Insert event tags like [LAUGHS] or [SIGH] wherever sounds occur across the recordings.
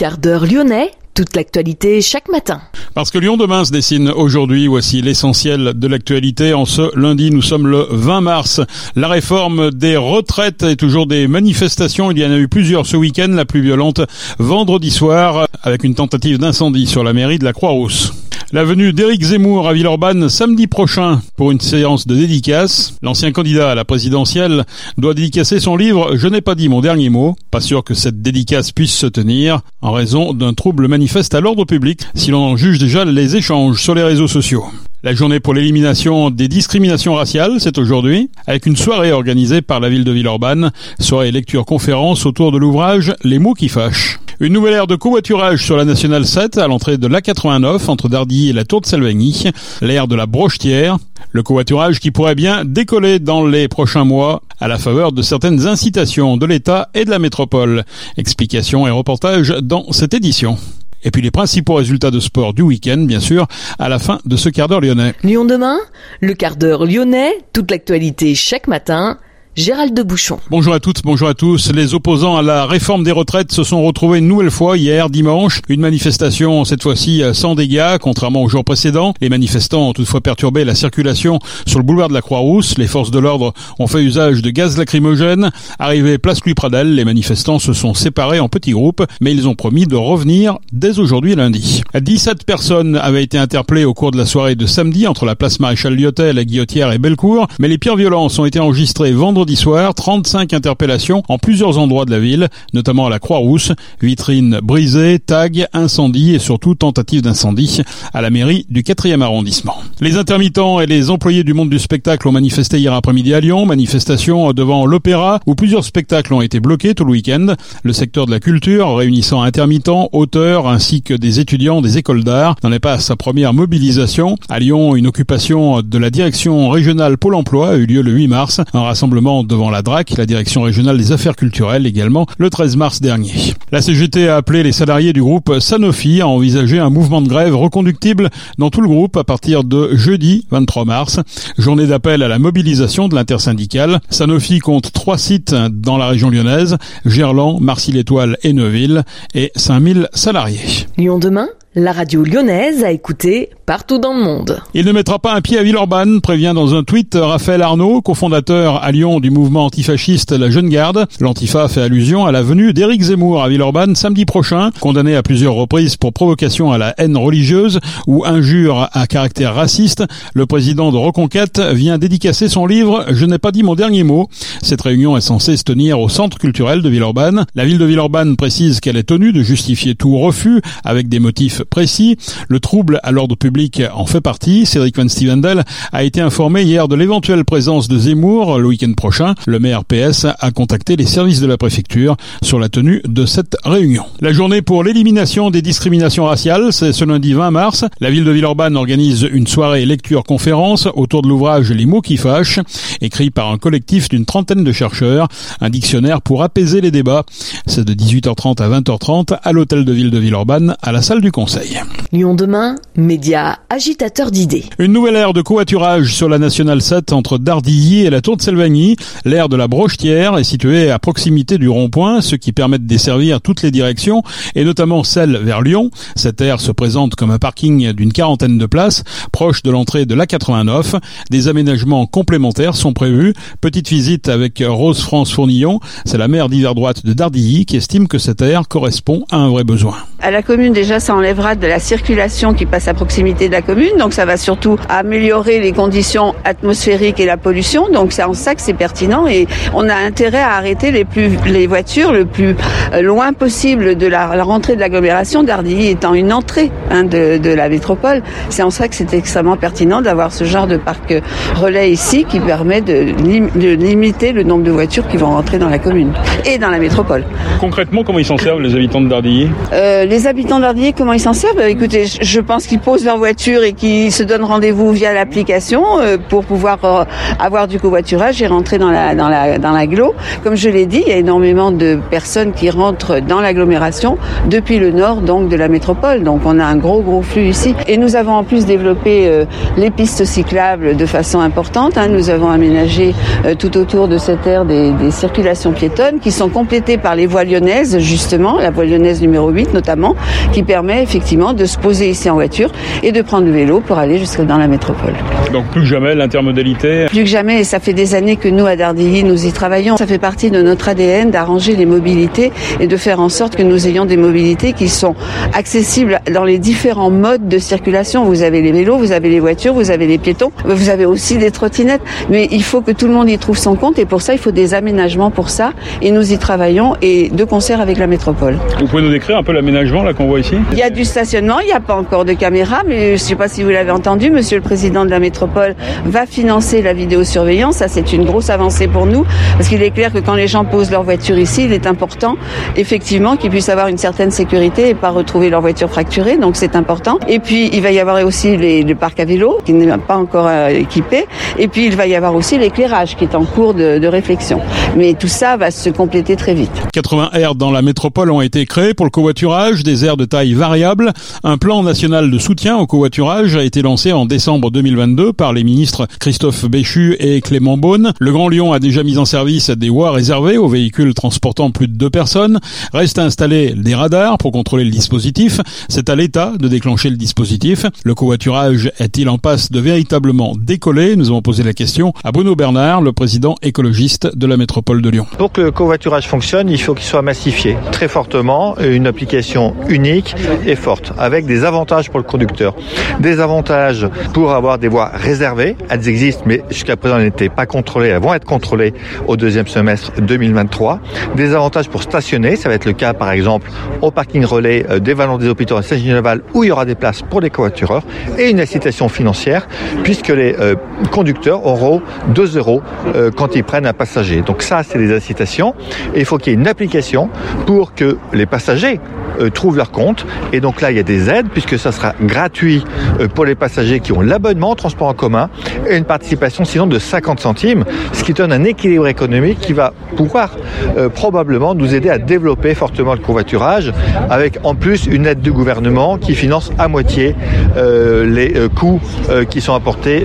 Quart d'heure lyonnais, toute l'actualité chaque matin. Parce que Lyon demain se dessine aujourd'hui, voici l'essentiel de l'actualité. En ce lundi, nous sommes le 20 mars. La réforme des retraites et toujours des manifestations. Il y en a eu plusieurs ce week-end, la plus violente vendredi soir, avec une tentative d'incendie sur la mairie de la Croix-Rousse. La venue d'Éric Zemmour à Villeurbanne samedi prochain pour une séance de dédicace. L'ancien candidat à la présidentielle doit dédicacer son livre Je n'ai pas dit mon dernier mot. Pas sûr que cette dédicace puisse se tenir en raison d'un trouble manifeste à l'ordre public si l'on en juge déjà les échanges sur les réseaux sociaux. La journée pour l'élimination des discriminations raciales, c'est aujourd'hui, avec une soirée organisée par la ville de Villeurbanne, soirée lecture conférence autour de l'ouvrage Les mots qui fâchent. Une nouvelle ère de covoiturage sur la Nationale 7 à l'entrée de l'A89 entre Dardilly et la Tour de Salvagny, l'ère de la brochetière. Le covoiturage qui pourrait bien décoller dans les prochains mois à la faveur de certaines incitations de l'État et de la métropole. Explications et reportages dans cette édition. Et puis les principaux résultats de sport du week-end, bien sûr, à la fin de ce quart d'heure lyonnais. Lyon demain, le quart d'heure lyonnais, toute l'actualité chaque matin Gérald de Bouchon. Bonjour à toutes, bonjour à tous. Les opposants à la réforme des retraites se sont retrouvés une nouvelle fois hier dimanche. Une manifestation cette fois-ci sans dégâts, contrairement aux jours précédents. Les manifestants ont toutefois perturbé la circulation sur le boulevard de la Croix-Rousse. Les forces de l'ordre ont fait usage de gaz lacrymogène. Arrivé place Louis Pradel, les manifestants se sont séparés en petits groupes, mais ils ont promis de revenir dès aujourd'hui lundi. 17 personnes avaient été interpellées au cours de la soirée de samedi entre la place Maréchal Lyotet, la Guillotière et Bellecour, mais les pires violences ont été enregistrées vendredi soir, 35 interpellations en plusieurs endroits de la ville, notamment à la Croix-Rousse, vitrines brisées, tags, incendies et surtout tentatives d'incendie à la mairie du 4e arrondissement. Les intermittents et les employés du monde du spectacle ont manifesté hier après-midi à Lyon, manifestation devant l'Opéra où plusieurs spectacles ont été bloqués tout le week-end. Le secteur de la culture, réunissant intermittents, auteurs ainsi que des étudiants des écoles d'art, n'en est pas à sa première mobilisation. À Lyon, une occupation de la direction régionale Pôle emploi a eu lieu le 8 mars, un rassemblement devant la DRAC, la direction régionale des affaires culturelles également, le 13 mars dernier. La CGT a appelé les salariés du groupe Sanofi à envisager un mouvement de grève reconductible dans tout le groupe à partir de jeudi 23 mars, journée d'appel à la mobilisation de l'intersyndicale. Sanofi compte trois sites dans la région lyonnaise, Gerland, Marcy-l'Étoile et Neuville, et 5000 salariés. Lyon demain? La radio lyonnaise a écouté partout dans le monde. Il ne mettra pas un pied à Villeurbanne, prévient dans un tweet Raphaël Arnaud, cofondateur à Lyon du mouvement antifasciste La Jeune Garde. L'Antifa fait allusion à la venue d'Éric Zemmour à Villeurbanne samedi prochain, condamné à plusieurs reprises pour provocation à la haine religieuse ou injure à caractère raciste. Le président de Reconquête vient dédicacer son livre Je n'ai pas dit mon dernier mot. Cette réunion est censée se tenir au centre culturel de Villeurbanne. La ville de Villeurbanne précise qu'elle est tenue de justifier tout refus avec des motifs précis. Le trouble à l'ordre public en fait partie. Cédric Van Stevendal a été informé hier de l'éventuelle présence de Zemmour le week-end prochain. Le maire PS a contacté les services de la préfecture sur la tenue de cette réunion. La journée pour l'élimination des discriminations raciales, c'est ce lundi 20 mars. La ville de Villeurbanne organise une soirée lecture-conférence autour de l'ouvrage Les mots qui fâchent, écrit par un collectif d'une trentaine de chercheurs, un dictionnaire pour apaiser les débats. C'est de 18h30 à 20h30 à l'hôtel de ville de Villeurbanne, à la salle du conseil. Lyon demain, média agitateur d'idées. Une nouvelle ère de covoiturage sur la Nationale 7 entre Dardilly et la Tour de Selvagny. L'ère de la Brochetière est située à proximité du rond-point, ce qui permet de desservir toutes les directions, et notamment celle vers Lyon. Cette aire se présente comme un parking d'une quarantaine de places, proche de l'entrée de l'A89. Des aménagements complémentaires sont prévus. Petite visite avec Rose France Fournillon, c'est la maire d'hiver droite de Dardilly, qui estime que cette aire correspond à un vrai besoin. À la commune, déjà, ça enlève de la circulation qui passe à proximité de la commune. Donc ça va surtout améliorer les conditions atmosphériques et la pollution. Donc c'est en ça que c'est pertinent et on a intérêt à arrêter les plus les voitures le plus euh, loin possible de la, rentrée de l'agglomération. Dardilly étant une entrée hein, de, de, la métropole. C'est en ça que c'est extrêmement pertinent d'avoir ce genre de parc relais ici qui permet de, de, limiter le nombre de voitures qui vont rentrer dans la commune et dans la métropole. Concrètement, comment ils s'en servent les habitants de Dardilly euh, Les habitants de Dardilly, comment ils s'en bah, Écoutez, je pense qu'ils posent leur voiture et qu'ils se donnent rendez-vous via l'application euh, pour pouvoir euh, avoir du covoiturage et rentrer dans la dans la dans l'agglo. Comme je l'ai dit, il y a énormément de personnes qui rentrent dans l'agglomération depuis le nord donc de la métropole. Donc on a un gros gros flux ici. Et nous avons en plus développé euh, les pistes cyclables de façon importante. Hein. Nous avons aménagé tout autour de cette aire des, des circulations piétonnes qui sont complétées par les voies lyonnaises justement, la voie lyonnaise numéro 8 notamment, qui permet effectivement de se poser ici en voiture et de prendre le vélo pour aller jusque dans la métropole. Donc plus que jamais l'intermodalité Plus que jamais, et ça fait des années que nous à Dardilly, nous y travaillons. Ça fait partie de notre ADN d'arranger les mobilités et de faire en sorte que nous ayons des mobilités qui sont accessibles dans les différents modes de circulation. Vous avez les vélos, vous avez les voitures, vous avez les piétons, vous avez aussi des trottinettes, mais il faut que tout le monde y trouve son compte et pour ça il faut des aménagements pour ça et nous y travaillons et de concert avec la métropole. Vous pouvez nous décrire un peu l'aménagement là qu'on voit ici? Il y a du stationnement, il n'y a pas encore de caméra, mais je ne sais pas si vous l'avez entendu, Monsieur le Président de la métropole va financer la vidéosurveillance. Ça, c'est une grosse avancée pour nous, parce qu'il est clair que quand les gens posent leur voiture ici, il est important, effectivement, qu'ils puissent avoir une certaine sécurité et pas retrouver leur voiture fracturée. Donc, c'est important. Et puis, il va y avoir aussi les, le parc à vélo, qui n'est pas encore euh, équipé. Et puis, il va y avoir aussi l'éclairage, qui est en cours de, de réflexion. Mais tout ça va se compléter très vite. 80 aires dans la métropole ont été créées pour le covoiturage, des aires de taille variable. Un plan national de soutien au covoiturage a été lancé en décembre 2022 par les ministres Christophe Béchu et Clément Beaune. Le Grand Lyon a déjà mis en service des voies réservées aux véhicules transportant plus de deux personnes. Reste à installer des radars pour contrôler le dispositif. C'est à l'État de déclencher le dispositif. Le covoiturage est-il en passe de véritablement décoller? Nous avons posé la question à Bruno Bernard, le président écologiste de la métropole de Lyon. Pour que le covoiturage fonctionne, il faut qu'il soit massifié très fortement, une application unique et forte, avec des avantages pour le conducteur. Des avantages pour avoir des voies réservées, elles existent, mais jusqu'à présent elles n'étaient pas contrôlées, elles vont être contrôlées au deuxième semestre 2023. Des avantages pour stationner, ça va être le cas par exemple au parking relais des Vallons des Hôpitaux à Saint-Geneval où il y aura des places pour les covoitureurs, et une incitation financière, puisque les euh, conducteurs auront 2 euros euh, quand ils prennent un passager. Donc ça, c'est des incitations, et il faut qu'il y ait une application pour que les passagers euh, trouvent leur compte. Et donc là, il y a des aides puisque ça sera gratuit euh, pour les passagers qui ont l'abonnement au transport en commun et une participation sinon de 50 centimes, ce qui donne un équilibre économique qui va pouvoir euh, probablement nous aider à développer fortement le covoiturage avec en plus une aide du gouvernement qui finance à moitié les coûts qui sont apportés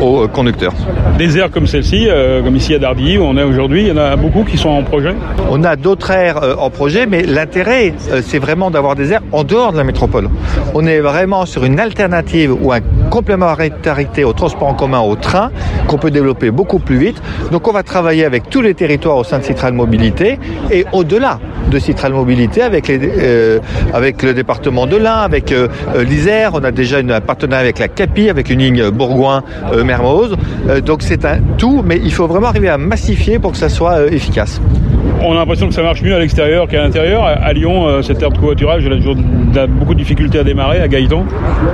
aux conducteurs. Des aires comme celle-ci, comme ici à Darby où on est aujourd'hui, il y en a beaucoup qui sont en projet? On a d'autres aires en projet, mais l'intérêt, euh, vraiment d'avoir des aires en dehors de la métropole. On est vraiment sur une alternative ou un complémentarité au transport en commun, au train, qu'on peut développer beaucoup plus vite. Donc on va travailler avec tous les territoires au sein de Citral Mobilité et au-delà de Citral Mobilité avec, euh, le département de l'Ain, avec euh, l'Isère. On a déjà une, un partenariat avec la CAPI, avec une ligne Bourgoin-Mermoz. Euh, donc c'est un tout, mais il faut vraiment arriver à massifier pour que ça soit euh, efficace. On a l'impression que ça marche mieux à l'extérieur qu'à l'intérieur. À Lyon, euh, cette aire de covoiturage, elle a toujours beaucoup de difficultés à démarrer, à Gaëtan.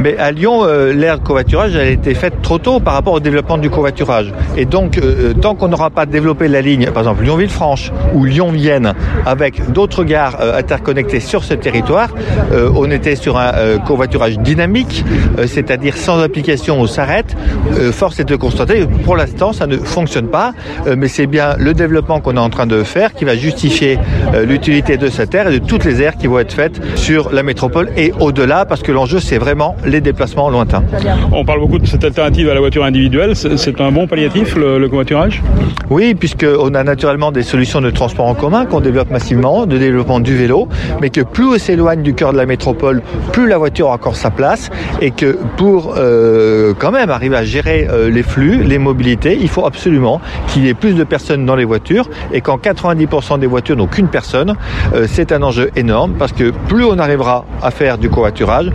Mais à Lyon, euh, l'ère de covoiturage, elle a été faite trop tôt par rapport au développement du covoiturage. Et donc, euh, tant qu'on n'aura pas développé la ligne, par exemple Lyon-Villefranche ou Lyon-Vienne, avec d'autres gares interconnectées sur ce territoire, on était sur un covoiturage dynamique, c'est-à-dire sans application, on s'arrête. Force est de constater, pour l'instant, ça ne fonctionne pas, mais c'est bien le développement qu'on est en train de faire qui va justifier euh, l'utilité de cette aire et de toutes les aires qui vont être faites sur la métropole et au-delà, parce que l'enjeu, c'est vraiment les déplacements lointains. On parle beaucoup de cette alternative à la voiture individuelle. C'est un bon palliatif, le, le covoiturage? Oui, puisqu'on a naturellement des solutions de transport en commun qu'on développe massivement, de développement du vélo, mais que plus on s'éloigne du cœur de la métropole, plus la voiture a encore sa place, et que pour euh, quand même arriver à gérer euh, les flux, les mobilités, il faut absolument qu'il y ait plus de personnes dans les voitures, et quand 90% des voitures n'ont qu'une personne, euh, c'est un enjeu énorme, parce que plus on arrivera à faire du covoiturage,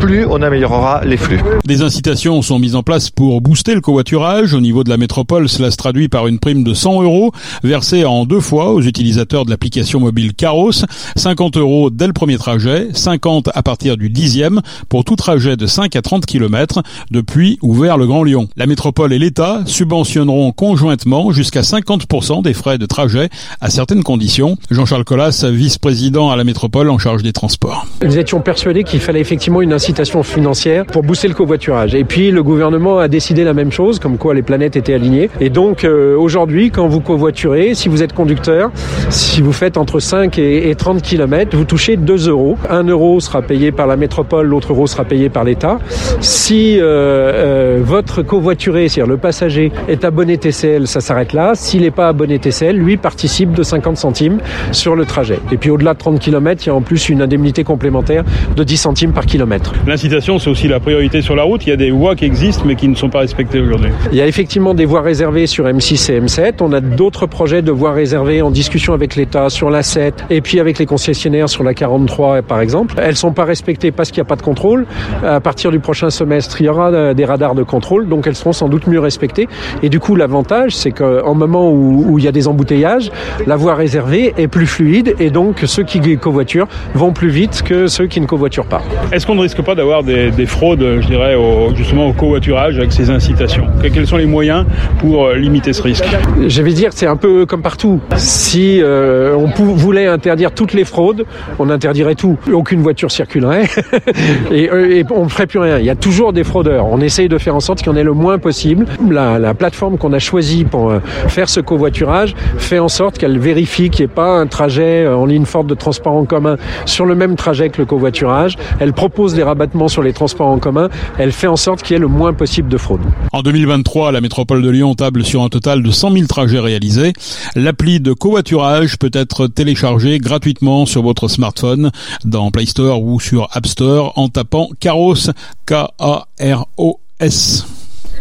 plus on améliorera les flux. Des incitations sont mises en place pour booster le covoiturage. Au niveau de la métropole, cela se traduit par une prime de 100 euros versée en deux fois aux utilisateurs de l'application mobile Caros. 50 euros dès le premier trajet, 50 à partir du dixième pour tout trajet de 5 à 30 km depuis ou vers le Grand Lyon. La métropole et l'État subventionneront conjointement jusqu'à 50% des frais de trajet à certaines conditions. Jean-Charles Collas, vice-président à la métropole en charge des transports. Nous étions persuadés qu'il fallait effectivement une incitation financière pour booster le covoiturage. Et puis le gouvernement a décidé la même chose, comme quoi les planètes étaient alignées. Et donc euh, aujourd'hui, quand vous covoiturez, si vous êtes conducteur, si vous faites entre 5 et, 30 km, vous touchez 2 euros. 1 euro sera payé par la métropole, l'autre euro sera payé par l'État. Si euh, euh, votre covoituré, c'est-à-dire le passager, est abonné TCL, ça s'arrête là. S'il n'est pas abonné TCL, lui participe de 50 centimes sur le trajet. Et puis au-delà de 30 km, il y a en plus une indemnité complémentaire de 10 centimes par kilomètre. L'incitation, c'est aussi la priorité sur la route. Il y a des voies qui existent mais qui ne sont pas respectées aujourd'hui. Il y a effectivement des voies réservées sur M6 et M7. On a d'autres projets de voies réservées en discussion avec l'État sur la 7 et puis avec les concessionnaires sur la 43 par exemple. Elles sont pas respectées parce qu'il n'y a pas de contrôle. À partir du prochain semestre, il y aura euh, des radars de contrôle, donc elles seront sans doute mieux respectées. Et du coup, l'avantage, c'est qu'en moment où, où il y a des embouteillages, la voie réservée est plus fluide et donc ceux qui covoiturent vont plus vite que ceux qui ne covoiturent pas. Est-ce qu'on ne risque pas d'avoir des, des, fraudes, je dirais, au, justement au covoiturage avec ces incitations? Quels sont les moyens pour euh, limiter ce risque? Je vais dire, c'est un peu comme partout. Si euh, on voulait interdire toutes les fraudes, on interdirait tout. Aucune voiture circulerait [LAUGHS] et, euh, et, on ne ferait plus rien. Il y a toujours des fraudeurs. On essaye de faire en sorte qu'il y en ait le moins possible. La, la plateforme qu'on a choisie pour faire ce covoiturage fait en sorte qu'elle vérifie qu'il n'y ait pas un trajet en ligne forte de transport en commun sur le même trajet que le covoiturage. Elle propose des rabattements sur les transports en commun. Elle fait en sorte qu'il y ait le moins possible de fraude. En 2023, la métropole de Lyon table sur un total de 100 000 trajets réalisés. L'appli de covoiturage peut être téléchargée gratuitement sur votre smartphone dans Play Store ou sur App Store en tapant Caros K-A-R-O-S.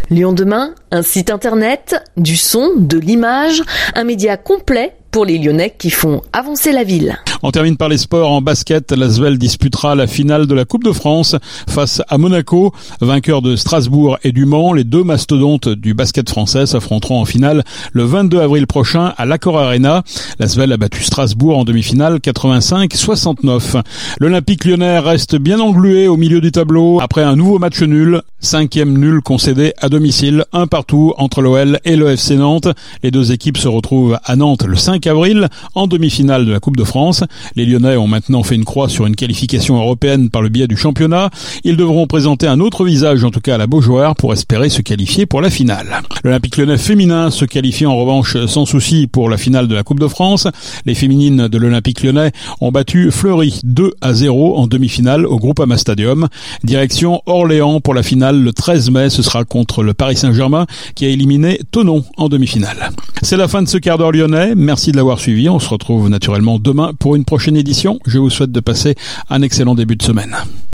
Lyon demain, un site internet, du son, de l'image, un média complet pour les Lyonnais qui font avancer la ville. On termine par les sports en basket. L'Asvel disputera la finale de la Coupe de France face à Monaco, vainqueur de Strasbourg et du Mans. Les deux mastodontes du basket français s'affronteront en finale le 22 avril prochain à l'Accor Arena. L'Asvel a battu Strasbourg en demi-finale 85-69. L'Olympique lyonnais reste bien englué au milieu du tableau après un nouveau match nul. Cinquième nul concédé à domicile, un partout entre l'OL et le FC Nantes. Les deux équipes se retrouvent à Nantes le 5 avril en demi-finale de la Coupe de France. Les Lyonnais ont maintenant fait une croix sur une qualification européenne par le biais du championnat. Ils devront présenter un autre visage, en tout cas à la Beaujoire, pour espérer se qualifier pour la finale. L'Olympique lyonnais féminin se qualifie en revanche sans souci pour la finale de la Coupe de France. Les féminines de l'Olympique lyonnais ont battu Fleury 2 à 0 en demi-finale au Groupama Stadium. Direction Orléans pour la finale le 13 mai. Ce sera contre le Paris Saint-Germain qui a éliminé Tonon en demi-finale. C'est la fin de ce quart d'heure lyonnais. Merci de l'avoir suivi. On se retrouve naturellement demain pour une prochaine édition. Je vous souhaite de passer un excellent début de semaine.